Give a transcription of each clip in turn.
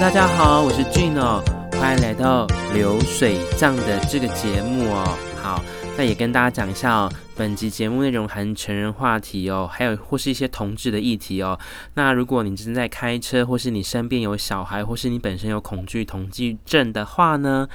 大家好，我是 Gino，欢迎来到流水账的这个节目哦。好，那也跟大家讲一下哦，本集节目内容含成人话题哦，还有或是一些同志的议题哦。那如果你正在开车，或是你身边有小孩，或是你本身有恐惧同居症的话呢，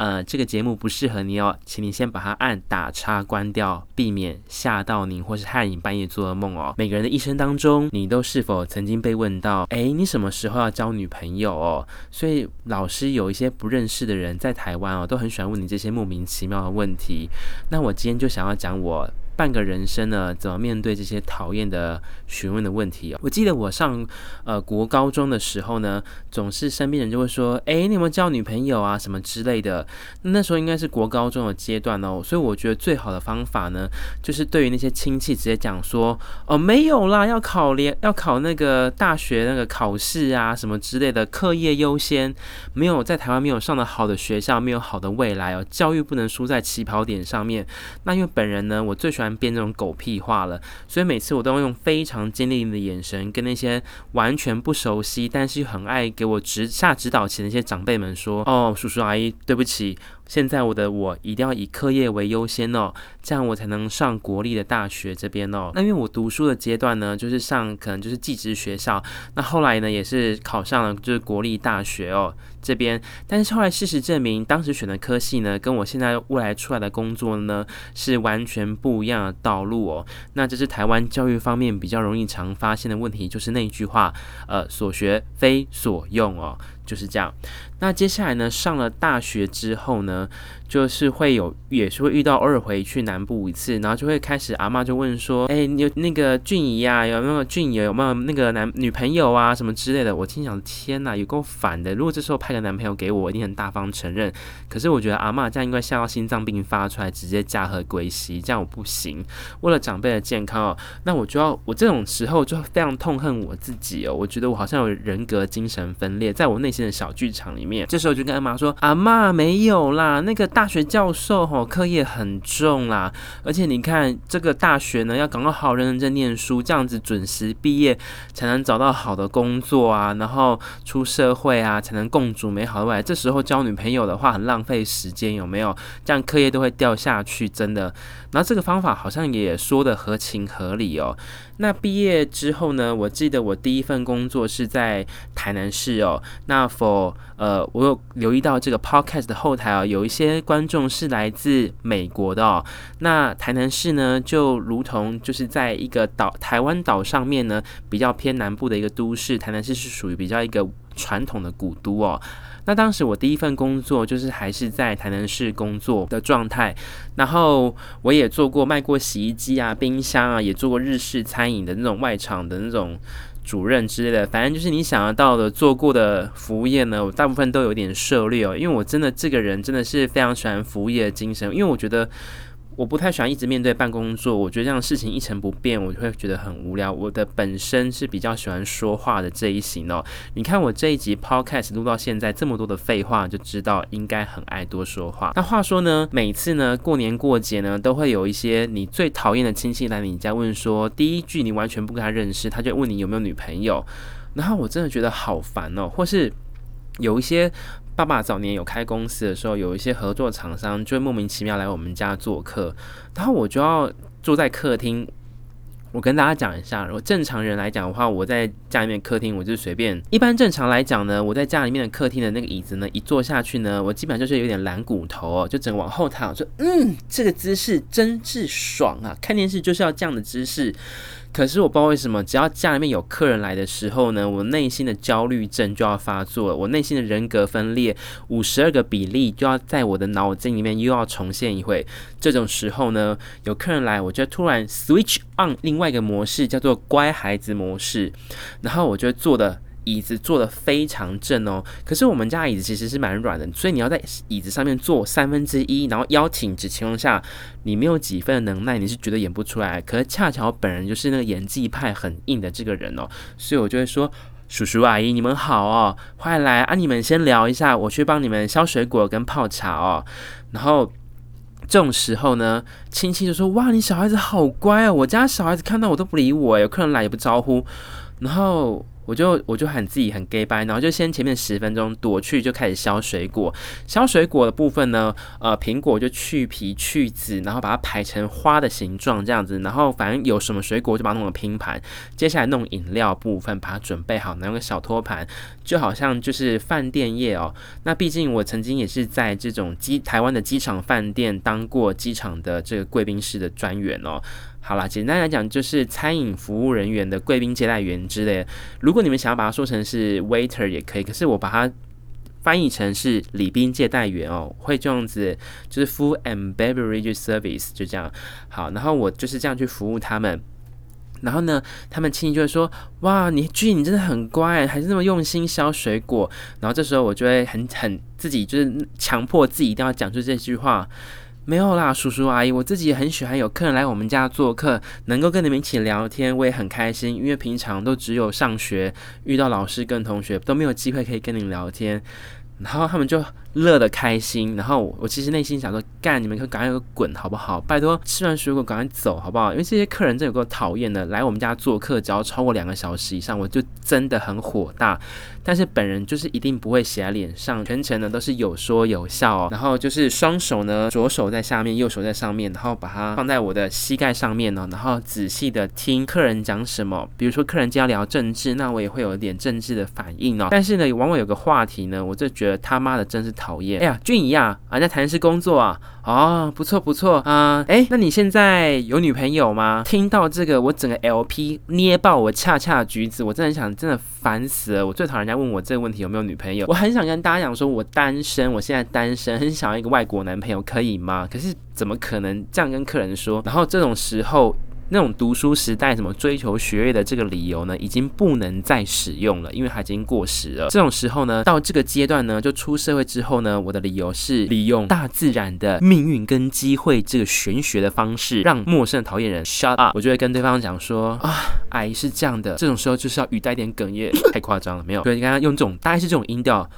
呃，这个节目不适合你哦，请你先把它按打叉关掉，避免吓到你或是害你半夜做噩梦哦。每个人的一生当中，你都是否曾经被问到，诶，你什么时候要交女朋友哦？所以老师有一些不认识的人在台湾哦，都很喜欢问你这些莫名其妙的问题。那我今天就想要讲我。半个人生呢，怎么面对这些讨厌的询问的问题哦？我记得我上呃国高中的时候呢，总是身边人就会说：“诶，你有没有交女朋友啊？什么之类的。”那时候应该是国高中的阶段哦，所以我觉得最好的方法呢，就是对于那些亲戚直接讲说：“哦，没有啦，要考联，要考那个大学那个考试啊，什么之类的，课业优先，没有在台湾没有上的好的学校，没有好的未来哦，教育不能输在起跑点上面。”那因为本人呢，我最喜欢。变这种狗屁话了，所以每次我都用非常坚定的眼神跟那些完全不熟悉，但是又很爱给我指下指导棋那些长辈们说：“哦，叔叔阿姨，对不起。”现在我的我一定要以课业为优先哦，这样我才能上国立的大学这边哦。那因为我读书的阶段呢，就是上可能就是技职学校，那后来呢也是考上了就是国立大学哦这边。但是后来事实证明，当时选的科系呢，跟我现在未来出来的工作呢是完全不一样的道路哦。那这是台湾教育方面比较容易常发现的问题，就是那句话，呃，所学非所用哦。就是这样。那接下来呢，上了大学之后呢，就是会有，也是会遇到偶尔回去南部一次，然后就会开始阿嬷就问说：“哎，你有那个俊怡呀，有没有俊怡有没有那个男女朋友啊，什么之类的？”我心想：天哪，有够烦的！如果这时候派个男朋友给我，我一定很大方承认。可是我觉得阿嬷这样应该吓到心脏病发出来，直接驾鹤归西，这样我不行。为了长辈的健康哦，那我就要我这种时候就非常痛恨我自己哦，我觉得我好像有人格精神分裂，在我内心。的小剧场里面，这时候就跟阿妈说：“阿妈没有啦，那个大学教授吼课业很重啦，而且你看这个大学呢，要赶快好认认真念书，这样子准时毕业才能找到好的工作啊，然后出社会啊，才能共筑美好的未来。这时候交女朋友的话很浪费时间，有没有？这样课业都会掉下去，真的。然后这个方法好像也说得合情合理哦。那毕业之后呢，我记得我第一份工作是在台南市哦。那 for 呃，我有留意到这个 podcast 的后台啊，有一些观众是来自美国的哦。那台南市呢，就如同就是在一个岛台湾岛上面呢，比较偏南部的一个都市，台南市是属于比较一个传统的古都哦。那当时我第一份工作就是还是在台南市工作的状态，然后我也做过卖过洗衣机啊、冰箱啊，也做过日式餐饮的那种外场的那种主任之类的，反正就是你想得到的做过的服务业呢，我大部分都有点涉猎哦，因为我真的这个人真的是非常喜欢服务业的精神，因为我觉得。我不太喜欢一直面对办公桌，我觉得这样事情一成不变，我就会觉得很无聊。我的本身是比较喜欢说话的这一型哦。你看我这一集 podcast 录到现在这么多的废话，就知道应该很爱多说话。那话说呢，每次呢过年过节呢，都会有一些你最讨厌的亲戚来你家问说，第一句你完全不跟他认识，他就问你有没有女朋友，然后我真的觉得好烦哦。或是有一些。爸爸早年有开公司的时候，有一些合作厂商就会莫名其妙来我们家做客，然后我就要坐在客厅。我跟大家讲一下，如果正常人来讲的话，我在家里面客厅，我就随便。一般正常来讲呢，我在家里面的客厅的那个椅子呢，一坐下去呢，我基本上就是有点懒骨头哦，就整个往后躺，说嗯，这个姿势真是爽啊！看电视就是要这样的姿势。可是我不知道为什么，只要家里面有客人来的时候呢，我内心的焦虑症就要发作了，我内心的人格分裂五十二个比例就要在我的脑筋里面又要重现一回。这种时候呢，有客人来，我就突然 switch on 另另外一个模式，叫做乖孩子模式，然后我就坐的。椅子坐得非常正哦，可是我们家椅子其实是蛮软的，所以你要在椅子上面坐三分之一，然后腰挺直情况下，你没有几分的能耐，你是绝对演不出来。可是恰巧本人就是那个演技派很硬的这个人哦，所以我就会说：“叔叔阿姨，你们好哦，欢迎来啊！你们先聊一下，我去帮你们削水果跟泡茶哦。”然后这种时候呢，亲戚就说：“哇，你小孩子好乖哦，我家小孩子看到我都不理我，有客人来也不招呼。”然后。我就我就很自己很 gay 掰，然后就先前面十分钟躲去就开始削水果，削水果的部分呢，呃，苹果就去皮去籽，然后把它排成花的形状这样子，然后反正有什么水果就把它弄个拼盘，接下来弄饮料部分把它准备好，拿个小托盘，就好像就是饭店业哦。那毕竟我曾经也是在这种机台湾的机场饭店当过机场的这个贵宾室的专员哦。好啦，简单来讲就是餐饮服务人员的贵宾接待员之类。如果你们想要把它说成是 waiter 也可以，可是我把它翻译成是礼宾接待员哦，会这样子，就是 food and beverage service 就这样。好，然后我就是这样去服务他们。然后呢，他们亲戚就会说：“哇，你俊，你真的很乖，还是那么用心削水果。”然后这时候我就会很很自己就是强迫自己一定要讲出这句话。没有啦，叔叔阿姨，我自己也很喜欢有客人来我们家做客，能够跟你们一起聊天，我也很开心。因为平常都只有上学遇到老师跟同学，都没有机会可以跟你聊天。然后他们就乐得开心，然后我其实内心想说，干，你们可赶快滚好不好？拜托，吃完水果赶快走好不好？因为这些客人真有够讨厌的，来我们家做客只要超过两个小时以上，我就真的很火大。但是本人就是一定不会写在脸上，全程呢都是有说有笑哦。然后就是双手呢，左手在下面，右手在上面，然后把它放在我的膝盖上面呢，然后仔细的听客人讲什么。比如说客人就要聊政治，那我也会有一点政治的反应哦。但是呢，往往有个话题呢，我就觉得他妈的真是讨厌。哎呀，俊怡啊，啊，在谈的是工作啊。哦，不错不错啊，哎、那你现在有女朋友吗？听到这个，我整个 LP 捏爆我恰恰橘子，我真的想，真的烦死了。我最讨厌人家问我这个问题有没有女朋友，我很想跟大家讲说，我单身，我现在单身，很想要一个外国男朋友，可以吗？可是怎么可能这样跟客人说？然后这种时候。那种读书时代什么追求学业的这个理由呢，已经不能再使用了，因为它已经过时了。这种时候呢，到这个阶段呢，就出社会之后呢，我的理由是利用大自然的命运跟机会这个玄学的方式，让陌生的讨厌人 shut up。我就会跟对方讲说啊，阿姨是这样的，这种时候就是要语带点哽咽，太夸张了，没有？对，你刚刚用这种大概是这种音调。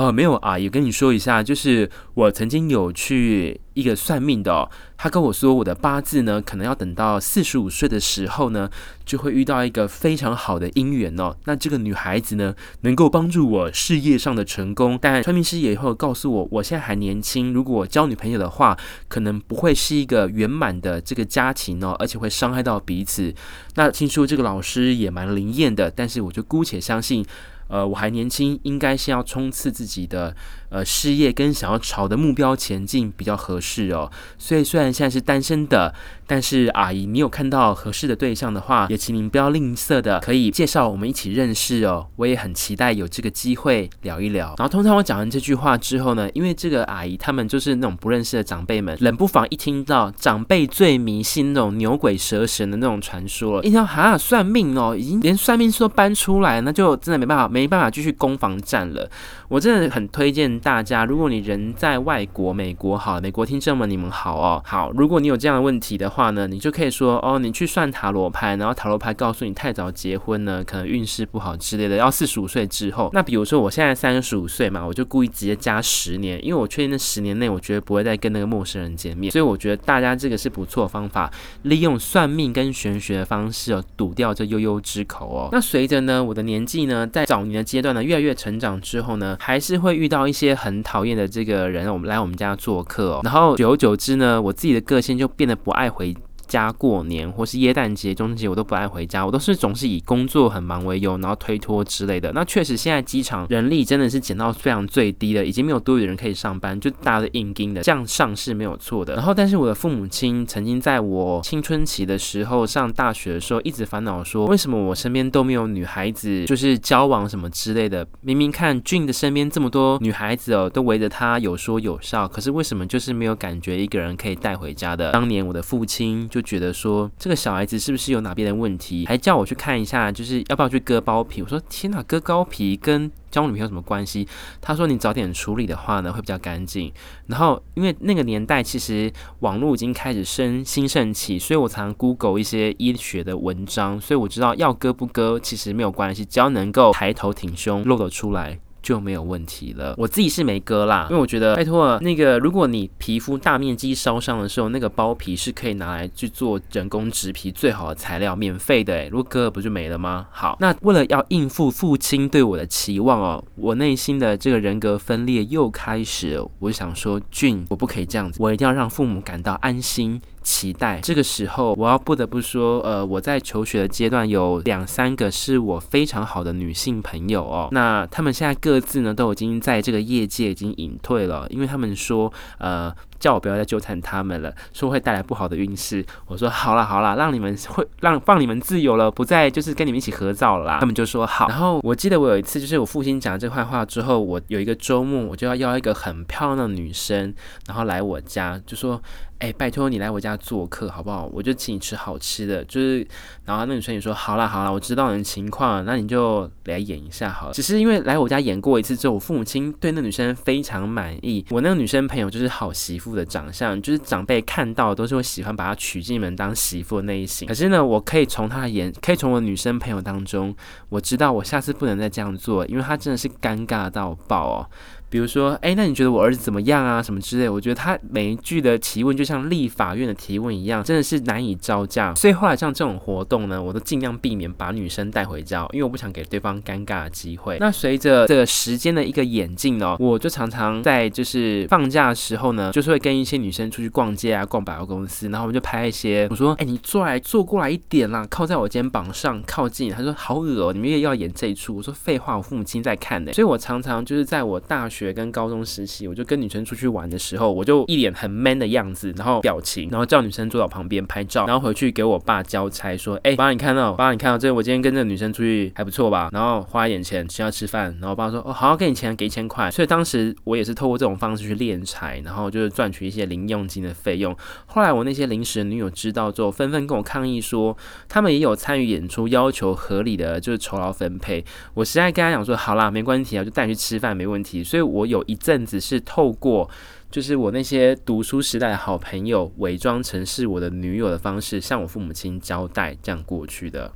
呃，没有啊，也跟你说一下，就是我曾经有去一个算命的，他跟我说我的八字呢，可能要等到四十五岁的时候呢，就会遇到一个非常好的姻缘哦。那这个女孩子呢，能够帮助我事业上的成功。但算命师也会告诉我，我现在还年轻，如果交女朋友的话，可能不会是一个圆满的这个家庭哦，而且会伤害到彼此。那听说这个老师也蛮灵验的，但是我就姑且相信。呃，我还年轻，应该先要冲刺自己的呃事业跟想要朝的目标前进比较合适哦。所以虽然现在是单身的，但是阿姨，你有看到合适的对象的话，也请您不要吝啬的，可以介绍我们一起认识哦。我也很期待有这个机会聊一聊。然后通常我讲完这句话之后呢，因为这个阿姨他们就是那种不认识的长辈们，冷不防一听到长辈最迷信那种牛鬼蛇神的那种传说，一听到哈算命哦，已经连算命师都搬出来，那就真的没办法。没办法继续攻防战了。我真的很推荐大家，如果你人在外国，美国好，美国听众们你们好哦，好，如果你有这样的问题的话呢，你就可以说哦，你去算塔罗牌，然后塔罗牌告诉你太早结婚呢，可能运势不好之类的，要四十五岁之后。那比如说我现在三十五岁嘛，我就故意直接加十年，因为我确定那十年内我绝对不会再跟那个陌生人见面，所以我觉得大家这个是不错方法，利用算命跟玄学的方式哦，堵掉这悠悠之口哦。那随着呢，我的年纪呢，在早年的阶段呢，越来越成长之后呢，还是会遇到一些很讨厌的这个人，我们来我们家做客哦，然后久而久之呢，我自己的个性就变得不爱回家过年或是耶诞节、中秋节，我都不爱回家，我都是总是以工作很忙为由，然后推脱之类的。那确实，现在机场人力真的是减到非常最低的，已经没有多余的人可以上班，就大家的硬盯的，这样上是没有错的。然后，但是我的父母亲曾经在我青春期的时候，上大学的时候，一直烦恼说，为什么我身边都没有女孩子，就是交往什么之类的。明明看俊的身边这么多女孩子哦，都围着他有说有笑，可是为什么就是没有感觉一个人可以带回家的？当年我的父亲就。就觉得说这个小孩子是不是有哪边的问题，还叫我去看一下，就是要不要去割包皮。我说天哪，割包皮跟交女朋友什么关系？他说你早点处理的话呢，会比较干净。然后因为那个年代其实网络已经开始生兴盛起，所以我常 Google 一些医学的文章，所以我知道要割不割其实没有关系，只要能够抬头挺胸露得出来。就没有问题了。我自己是没割啦，因为我觉得拜托那个，如果你皮肤大面积烧伤的时候，那个包皮是可以拿来去做人工植皮最好的材料，免费的，如果割了不就没了吗？好，那为了要应付父亲对我的期望哦，我内心的这个人格分裂又开始。我想说，俊，我不可以这样子，我一定要让父母感到安心。期待这个时候，我要不得不说，呃，我在求学的阶段有两三个是我非常好的女性朋友哦。那他们现在各自呢都已经在这个业界已经隐退了，因为他们说，呃。叫我不要再纠缠他们了，说会带来不好的运势。我说好啦好啦，让你们会让放你们自由了，不再就是跟你们一起合照了啦。他们就说好。然后我记得我有一次，就是我父亲讲了这坏话之后，我有一个周末，我就要邀一个很漂亮的女生，然后来我家，就说，哎，拜托你来我家做客好不好？我就请你吃好吃的。就是，然后那女生也说好啦好啦，我知道你的情况，那你就来演一下好了。只是因为来我家演过一次之后，我父母亲对那女生非常满意。我那个女生朋友就是好媳妇的长相，就是长辈看到都是会喜欢把她娶进门当媳妇的那一型。可是呢，我可以从她的眼，可以从我女生朋友当中，我知道我下次不能再这样做，因为她真的是尴尬到爆哦。比如说，哎，那你觉得我儿子怎么样啊？什么之类？我觉得他每一句的提问就像立法院的提问一样，真的是难以招架。所以后来像这种活动呢，我都尽量避免把女生带回家，因为我不想给对方尴尬的机会。那随着这个时间的一个演进呢，我就常常在就是放假的时候呢，就是会跟一些女生出去逛街啊，逛百货公司，然后我们就拍一些。我说，哎，你坐来坐过来一点啦，靠在我肩膀上靠近。他说好恶哦，你们又要演这一出？我说废话，我父母亲在看呢。所以我常常就是在我大学。学跟高中时期，我就跟女生出去玩的时候，我就一脸很 man 的样子，然后表情，然后叫女生坐到旁边拍照，然后回去给我爸交差，说：“哎、爸，你看到，爸，你看到这，我今天跟这个女生出去还不错吧？然后花一点钱，请她吃饭。然后我爸说：哦，好，好，给你钱，给一千块。所以当时我也是透过这种方式去敛财，然后就是赚取一些零用金的费用。后来我那些临时女友知道之后，纷纷跟我抗议说，他们也有参与演出，要求合理的就是酬劳分配。我实在跟他讲说，好啦，没关系啊，就带你去吃饭，没问题。所以。我有一阵子是透过，就是我那些读书时代的好朋友，伪装成是我的女友的方式，向我父母亲交代，这样过去的。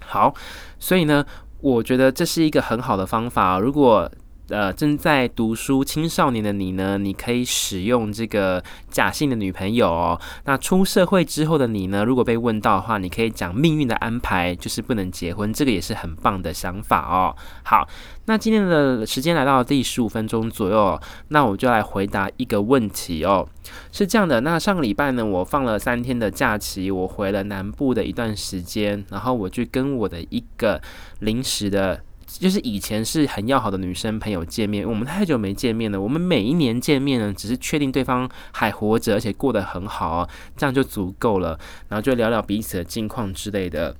好，所以呢，我觉得这是一个很好的方法。如果呃，正在读书青少年的你呢，你可以使用这个假性的女朋友哦。那出社会之后的你呢，如果被问到的话，你可以讲命运的安排就是不能结婚，这个也是很棒的想法哦。好，那今天的时间来到第十五分钟左右，那我就来回答一个问题哦。是这样的，那上个礼拜呢，我放了三天的假期，我回了南部的一段时间，然后我去跟我的一个临时的。就是以前是很要好的女生朋友见面，我们太久没见面了。我们每一年见面呢，只是确定对方还活着，而且过得很好哦，这样就足够了。然后就聊聊彼此的近况之类的。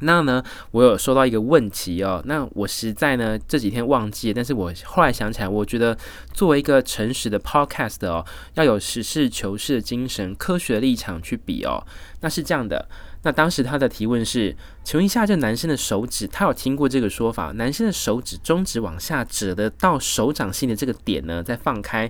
那呢，我有收到一个问题哦，那我实在呢这几天忘记，但是我后来想起来，我觉得作为一个诚实的 podcast 哦，要有实事求是的精神，科学的立场去比哦。那是这样的。那当时他的提问是，请问一下，这男生的手指，他有听过这个说法？男生的手指中指往下折的到手掌心的这个点呢，再放开，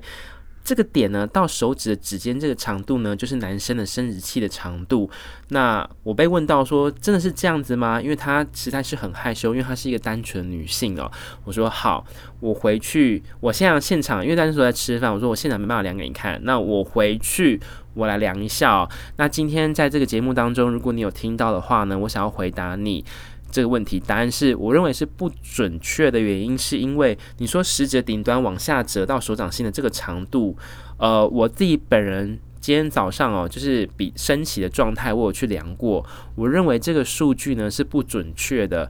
这个点呢到手指的指尖这个长度呢，就是男生的生殖器的长度。那我被问到说，真的是这样子吗？因为他实在是很害羞，因为她是一个单纯女性哦。我说好，我回去，我现在现场，因为当时我在吃饭，我说我现场没办法量给你看，那我回去。我来量一下哦。那今天在这个节目当中，如果你有听到的话呢，我想要回答你这个问题，答案是我认为是不准确的原因，是因为你说食指顶端往下折到手掌心的这个长度，呃，我自己本人今天早上哦，就是比升起的状态，我有去量过，我认为这个数据呢是不准确的，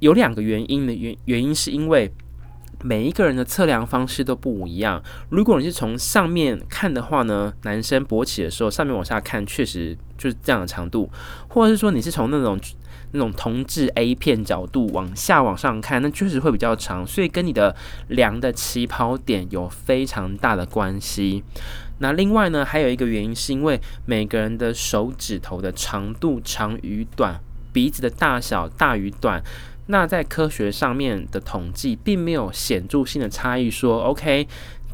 有两个原因的原原因是因为。每一个人的测量方式都不一样。如果你是从上面看的话呢，男生勃起的时候，上面往下看确实就是这样的长度；或者是说你是从那种那种同质 A 片角度往下往上看，那确实会比较长。所以跟你的量的起跑点有非常大的关系。那另外呢，还有一个原因是因为每个人的手指头的长度长与短，鼻子的大小大与短。那在科学上面的统计，并没有显著性的差异。说，OK，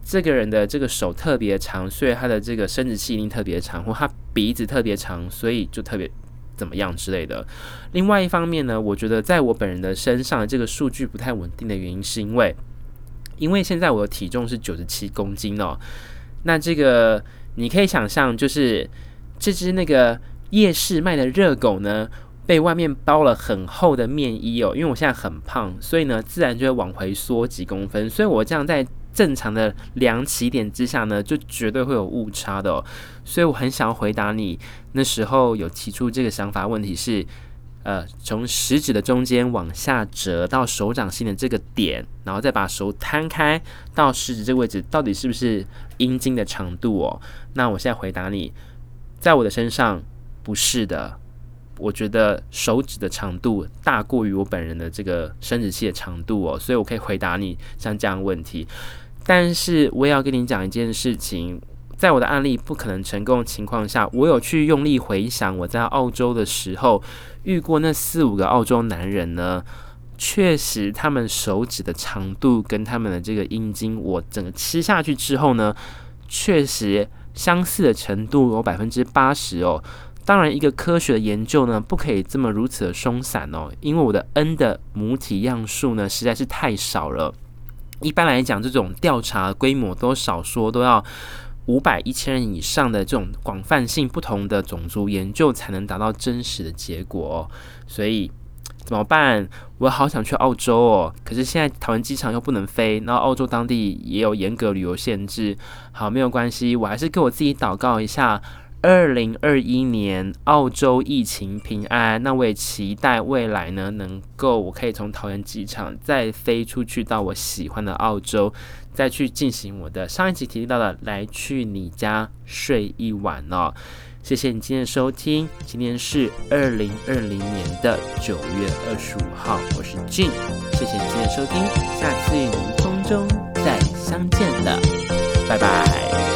这个人的这个手特别长，所以他的这个生殖器一定特别长，或他鼻子特别长，所以就特别怎么样之类的。另外一方面呢，我觉得在我本人的身上，这个数据不太稳定的原因，是因为因为现在我的体重是九十七公斤哦。那这个你可以想象，就是这只那个夜市卖的热狗呢，被外面包了很厚的面衣哦。因为我现在很胖，所以呢，自然就会往回缩几公分。所以我这样在正常的量起点之下呢，就绝对会有误差的哦。所以我很想要回答你，那时候有提出这个想法，问题是，呃，从食指的中间往下折到手掌心的这个点，然后再把手摊开到食指这个位置，到底是不是阴茎的长度哦？那我现在回答你，在我的身上不是的。我觉得手指的长度大过于我本人的这个生殖器的长度哦，所以我可以回答你像这样问题。但是我也要跟你讲一件事情，在我的案例不可能成功的情况下，我有去用力回想我在澳洲的时候遇过那四五个澳洲男人呢，确实他们手指的长度跟他们的这个阴茎，我整个吃下去之后呢，确实相似的程度有百分之八十哦。当然，一个科学的研究呢，不可以这么如此的松散哦，因为我的 N 的母体样数呢实在是太少了。一般来讲，这种调查规模都少说都要五百、一千人以上的这种广泛性不同的种族研究才能达到真实的结果。所以怎么办？我好想去澳洲哦，可是现在桃园机场又不能飞，然后澳洲当地也有严格旅游限制。好，没有关系，我还是给我自己祷告一下。二零二一年澳洲疫情平安，那我也期待未来呢，能够我可以从桃园机场再飞出去到我喜欢的澳洲，再去进行我的上一集提到的来去你家睡一晚哦。谢谢你今天的收听，今天是二零二零年的九月二十五号，我是 G 谢谢你今天的收听，下次与您空中再相见了，拜拜。